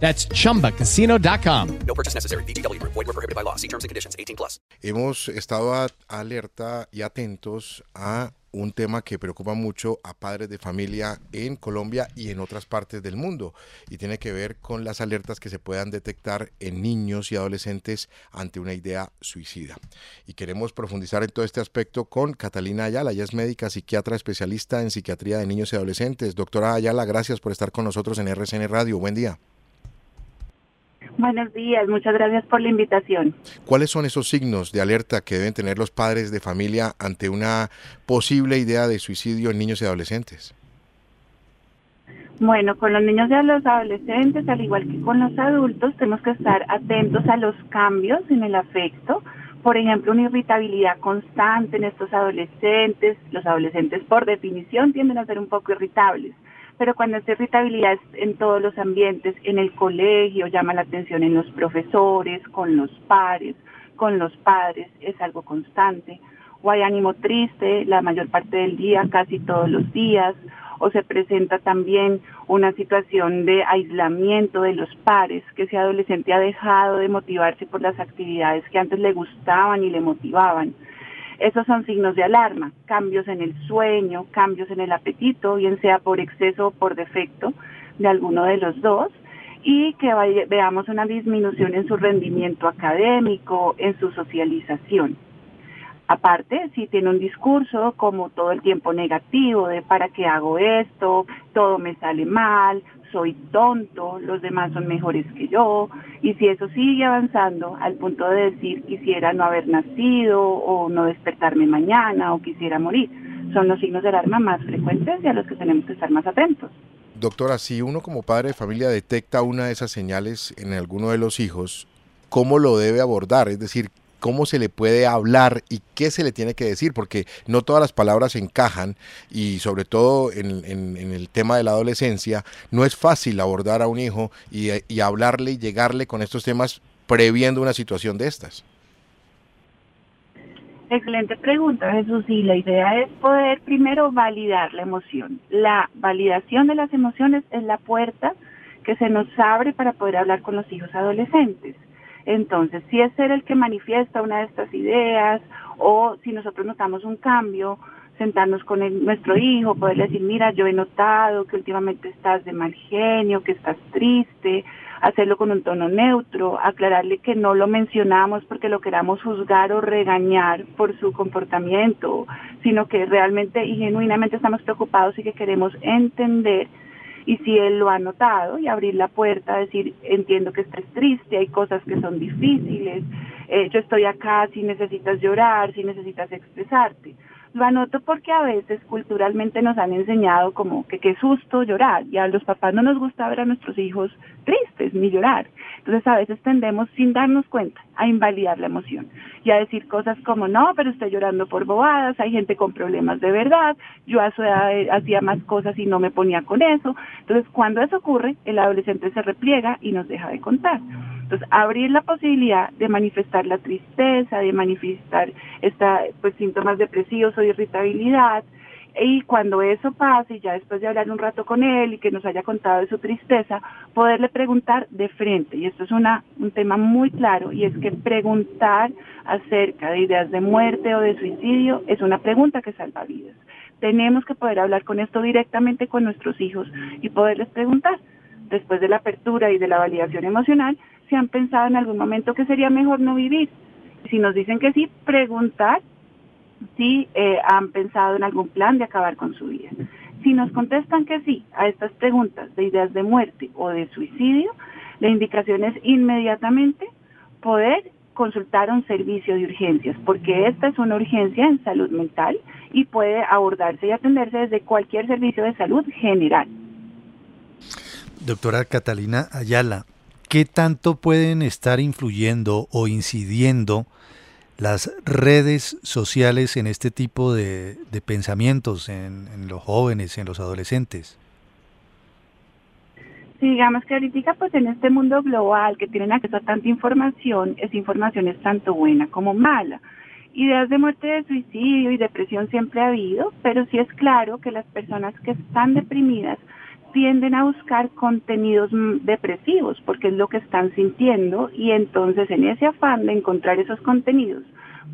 That's chumbacasino.com. No purchase necessary. BGW. Void were prohibited by law. See terms and conditions. 18 plus. Hemos estado a- alerta y atentos a un tema que preocupa mucho a padres de familia en Colombia y en otras partes del mundo y tiene que ver con las alertas que se puedan detectar en niños y adolescentes ante una idea suicida. Y queremos profundizar en todo este aspecto con Catalina Ayala, ella es médica psiquiatra especialista en psiquiatría de niños y adolescentes. Doctora Ayala, gracias por estar con nosotros en RCN Radio. Buen día. Buenos días, muchas gracias por la invitación. ¿Cuáles son esos signos de alerta que deben tener los padres de familia ante una posible idea de suicidio en niños y adolescentes? Bueno, con los niños y a los adolescentes, al igual que con los adultos, tenemos que estar atentos a los cambios en el afecto. Por ejemplo, una irritabilidad constante en estos adolescentes. Los adolescentes, por definición, tienden a ser un poco irritables. Pero cuando esta irritabilidad es en todos los ambientes, en el colegio, llama la atención en los profesores, con los pares, con los padres, es algo constante. O hay ánimo triste la mayor parte del día, casi todos los días, o se presenta también una situación de aislamiento de los pares, que ese adolescente ha dejado de motivarse por las actividades que antes le gustaban y le motivaban. Esos son signos de alarma, cambios en el sueño, cambios en el apetito, bien sea por exceso o por defecto de alguno de los dos, y que veamos una disminución en su rendimiento académico, en su socialización. Aparte, si tiene un discurso como todo el tiempo negativo de para qué hago esto, todo me sale mal, soy tonto, los demás son mejores que yo, y si eso sigue avanzando al punto de decir quisiera no haber nacido o no despertarme mañana o quisiera morir, son los signos de alarma más frecuentes y a los que tenemos que estar más atentos. Doctora, si uno como padre de familia detecta una de esas señales en alguno de los hijos, ¿cómo lo debe abordar? Es decir, ¿cómo se le puede hablar y qué se le tiene que decir? Porque no todas las palabras encajan y sobre todo en, el tema de la adolescencia, no es fácil abordar a un hijo y, y hablarle y llegarle con estos temas previendo una situación de estas. Excelente pregunta, Jesús. Y la idea es poder primero validar la emoción. La validación de las emociones es la puerta que se nos abre para poder hablar con los hijos adolescentes. Entonces, si es ser el que manifiesta una de estas ideas o si nosotros notamos un cambio, sentarnos con nuestro hijo, poderle decir, mira, yo he notado que últimamente estás de mal genio, que estás triste, hacerlo con un tono neutro, aclararle que no lo mencionamos porque lo queramos juzgar o regañar por su comportamiento, sino que realmente y genuinamente estamos preocupados y que queremos entender y si él lo ha notado y abrir la puerta, decir, entiendo que estés triste, hay cosas que son difíciles, eh, yo estoy acá si necesitas llorar, si necesitas expresarte. Lo anoto porque a veces culturalmente nos han enseñado como que qué susto llorar y a los papás no nos gusta ver a nuestros hijos tristes ni llorar. Entonces a veces tendemos sin darnos cuenta a invalidar la emoción y a decir cosas como no, pero estoy llorando por bobadas, hay gente con problemas de verdad, yo a su edad eh, hacía más cosas y no me ponía con eso. Entonces cuando eso ocurre, el adolescente se repliega y nos deja de contar. Entonces, abrir la posibilidad de manifestar la tristeza, de manifestar esta, pues, síntomas depresivos o irritabilidad, y cuando eso pase, y ya después de hablar un rato con él y que nos haya contado de su tristeza, poderle preguntar de frente. Y esto es un tema muy claro, y es que preguntar acerca de ideas de muerte o de suicidio es una pregunta que salva vidas. Tenemos que poder hablar con esto directamente con nuestros hijos y poderles preguntar, después de la apertura y de la validación emocional, si han pensado en algún momento que sería mejor no vivir Si nos dicen que sí, preguntar si eh, han pensado en algún plan de acabar con su vida. Si nos contestan que sí a estas preguntas de ideas de muerte o de suicidio, la indicación es inmediatamente poder consultar un servicio de urgencias, porque esta es una urgencia en salud mental y puede abordarse y atenderse desde cualquier servicio de salud general. Doctora Catalina Ayala, ¿qué tanto pueden estar influyendo o incidiendo las redes sociales en este tipo de, pensamientos, en, en, los jóvenes, en los adolescentes? Sí, digamos que ahorita pues en este mundo global que tienen acceso a tanta información, esa información es tanto buena como mala. Ideas de muerte, de suicidio y depresión siempre ha habido, pero sí es claro que las personas que están deprimidas tienden a buscar contenidos depresivos porque es lo que están sintiendo y entonces en ese afán de encontrar esos contenidos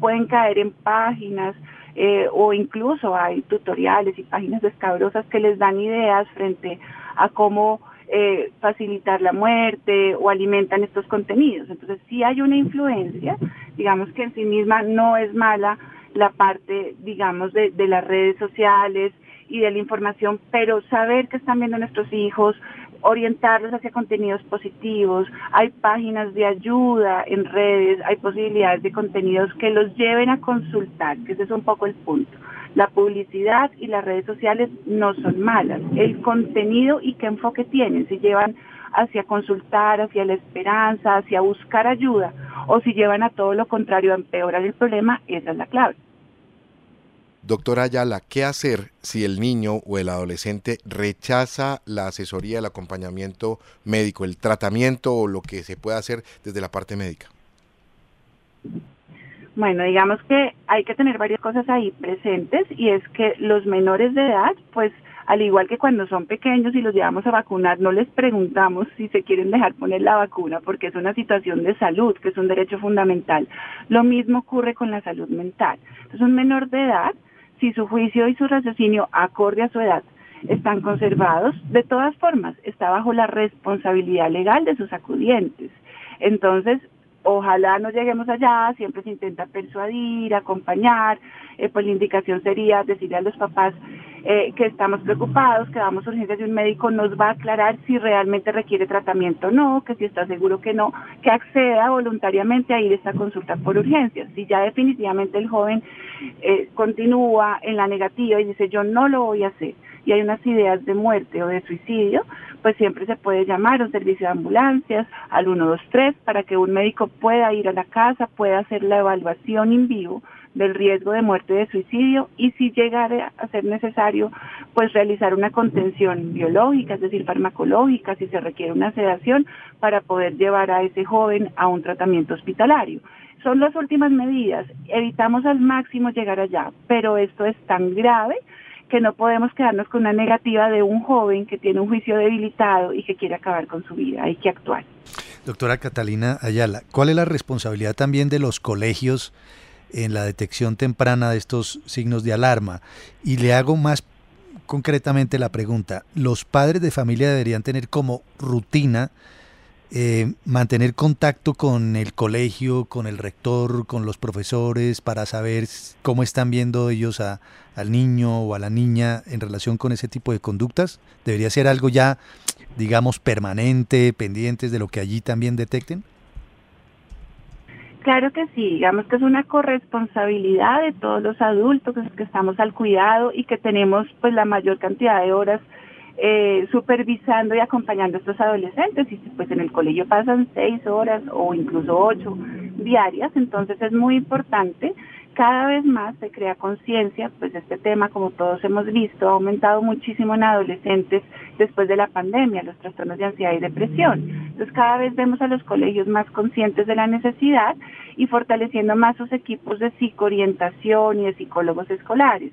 pueden caer en páginas eh, o incluso hay tutoriales y páginas escabrosas que les dan ideas frente a cómo eh, facilitar la muerte o alimentan estos contenidos. Entonces sí hay una influencia, digamos que en sí misma no es mala la parte, digamos, de las redes sociales, y de la información, pero saber que están viendo nuestros hijos, orientarlos hacia contenidos positivos, hay páginas de ayuda en redes, hay posibilidades de contenidos que los lleven a consultar, que ese es un poco el punto. La publicidad y las redes sociales no son malas, el contenido y qué enfoque tienen, si llevan hacia consultar, hacia la esperanza, hacia buscar ayuda, o si llevan a todo lo contrario a empeorar el problema, esa es la clave. Doctora Ayala, ¿qué hacer si el niño o el adolescente rechaza la asesoría, el acompañamiento médico, el tratamiento o lo que se puede hacer desde la parte médica? Bueno, digamos que hay que tener varias cosas ahí presentes y es que los menores de edad, pues al igual que cuando son pequeños y los llevamos a vacunar, no les preguntamos si se quieren dejar poner la vacuna porque es una situación de salud, que es un derecho fundamental. Lo mismo ocurre con la salud mental. Entonces, un menor de edad si su juicio y su raciocinio acorde a su edad están conservados, de todas formas está bajo la responsabilidad legal de sus acudientes. Entonces, ojalá no lleguemos allá, siempre se intenta persuadir, acompañar, eh, pues la indicación sería decirle a los papás eh, que estamos preocupados, que damos urgencias de un médico, nos va a aclarar si realmente requiere tratamiento o no, que si está seguro que no, que acceda voluntariamente a ir a esta consulta por urgencias. Si ya definitivamente el joven eh, continúa en la negativa y dice yo no lo voy a hacer, y hay unas ideas de muerte o de suicidio, pues siempre se puede llamar a un servicio de ambulancias al 123 para que un médico pueda ir a la casa, pueda hacer la evaluación en vivo del riesgo de muerte de suicidio y si llegara a ser necesario, pues realizar una contención biológica, es decir, farmacológica, si se requiere una sedación para poder llevar a ese joven a un tratamiento hospitalario. Son las últimas medidas, evitamos al máximo llegar allá, pero esto es tan grave que no podemos quedarnos con una negativa de un joven que tiene un juicio debilitado y que quiere acabar con su vida. Hay que actuar. Doctora Catalina Ayala, ¿cuál es la responsabilidad también de los colegios en la detección temprana de estos signos de alarma? Y le hago más concretamente la pregunta, ¿los padres de familia deberían tener como rutina eh, mantener contacto con el colegio, con el rector, con los profesores, para saber cómo están viendo ellos a, al niño o a la niña en relación con ese tipo de conductas? ¿Debería ser algo ya, digamos, permanente, pendientes de lo que allí también detecten? Claro que sí, digamos que es una corresponsabilidad de todos los adultos que estamos al cuidado y que tenemos pues la mayor cantidad de horas eh, supervisando y acompañando a estos adolescentes y pues en el colegio pasan seis horas o incluso ocho diarias, entonces es muy importante. Cada vez más se crea conciencia, pues este tema, como todos hemos visto, ha aumentado muchísimo en adolescentes después de la pandemia, los trastornos de ansiedad y depresión. Entonces cada vez vemos a los colegios más conscientes de la necesidad y fortaleciendo más sus equipos de psicoorientación y de psicólogos escolares.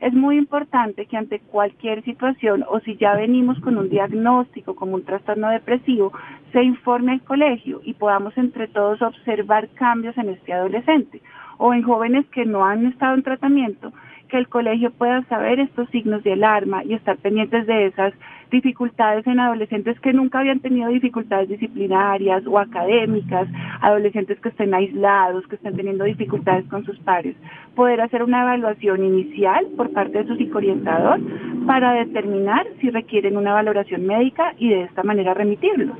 Es muy importante que ante cualquier situación o si ya venimos con un diagnóstico como un trastorno depresivo, se informe al colegio y podamos entre todos observar cambios en este adolescente o en jóvenes que no han estado en tratamiento que el colegio pueda saber estos signos de alarma y estar pendientes de esas dificultades en adolescentes que nunca habían tenido dificultades disciplinarias o académicas, adolescentes que estén aislados, que estén teniendo dificultades con sus pares, poder hacer una evaluación inicial por parte de su psicoorientador para determinar si requieren una valoración médica y de esta manera remitirlos.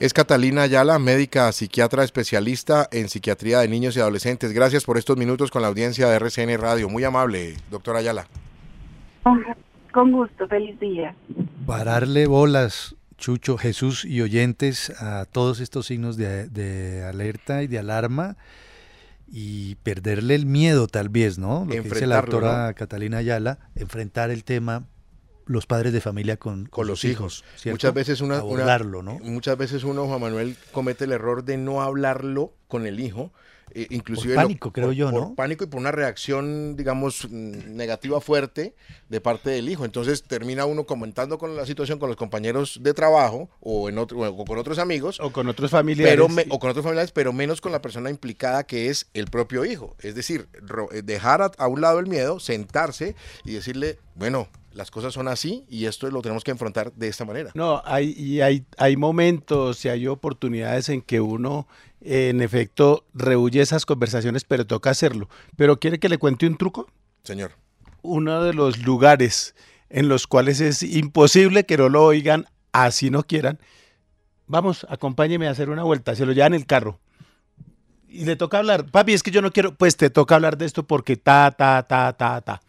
Es Catalina Ayala, médica psiquiatra especialista en psiquiatría de niños y adolescentes. Gracias por estos minutos con la audiencia de RCN Radio. Muy amable, doctora Ayala. Con gusto, feliz día. Pararle bolas, Chucho, Jesús y oyentes a todos estos signos de, de alerta y de alarma y perderle el miedo tal vez, ¿no? Lo que dice la doctora Catalina Ayala, enfrentar el tema los padres de familia con, con los hijos. muchas veces una, ¿no? muchas veces uno Juan Manuel comete el error de no hablarlo con el hijo eh, inclusive por pánico, creo yo, por ¿no? pánico y por una reacción, digamos, mm, negativa fuerte de parte del hijo. Entonces termina uno comentando con la situación con los compañeros de trabajo o, en otro, o con otros amigos. O con otros familiares. o con otros familiares, pero menos con la persona implicada que es el propio hijo. Es decir, eh, dejar a, a un lado el miedo, sentarse y decirle, bueno, las cosas son así y esto lo tenemos que enfrentar de esta manera. No, hay, y hay, hay momentos y hay oportunidades en que uno, en efecto, rehuye esas conversaciones, pero toca hacerlo. Pero ¿quiere que le cuente un truco? Señor. Uno de los lugares en los cuales es imposible que no lo oigan, así no quieran. Vamos, acompáñeme a hacer una vuelta, se lo llevan en el carro. Y le toca hablar, papi, es que yo no quiero, pues te toca hablar de esto porque ta, ta, ta, ta, ta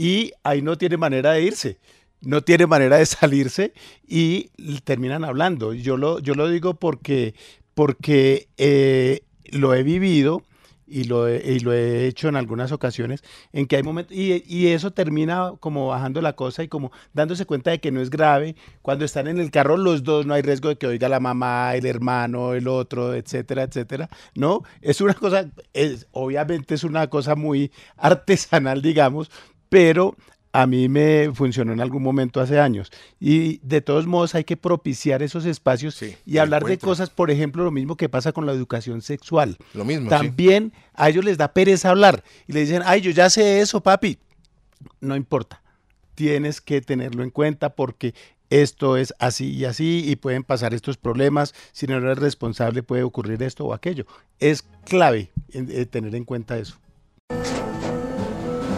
y ahí no tiene manera de irse, no tiene manera de salirse y terminan hablando. Yo lo, yo lo digo porque, porque eh, lo he vivido y lo, he, y lo he hecho en algunas ocasiones, en que hay momentos, y, y, eso termina como bajando la cosa y como dándose cuenta de que no es grave. Cuando están en el carro los dos, no hay riesgo de que oiga la mamá, el hermano, el otro, etcétera, etcétera. No, es una cosa, es, obviamente es una cosa muy artesanal, digamos, pero a mí me funcionó en algún momento hace años. Y de todos modos hay que propiciar esos espacios y hablar de cosas, por ejemplo, lo mismo que pasa con la educación sexual. Lo mismo. También a ellos les da pereza hablar y le dicen, ay, yo ya sé eso, papi. No importa. Tienes que tenerlo en cuenta porque esto es así y así y pueden pasar estos problemas. Si no eres responsable puede ocurrir esto o aquello. Es clave eh, tener en cuenta eso.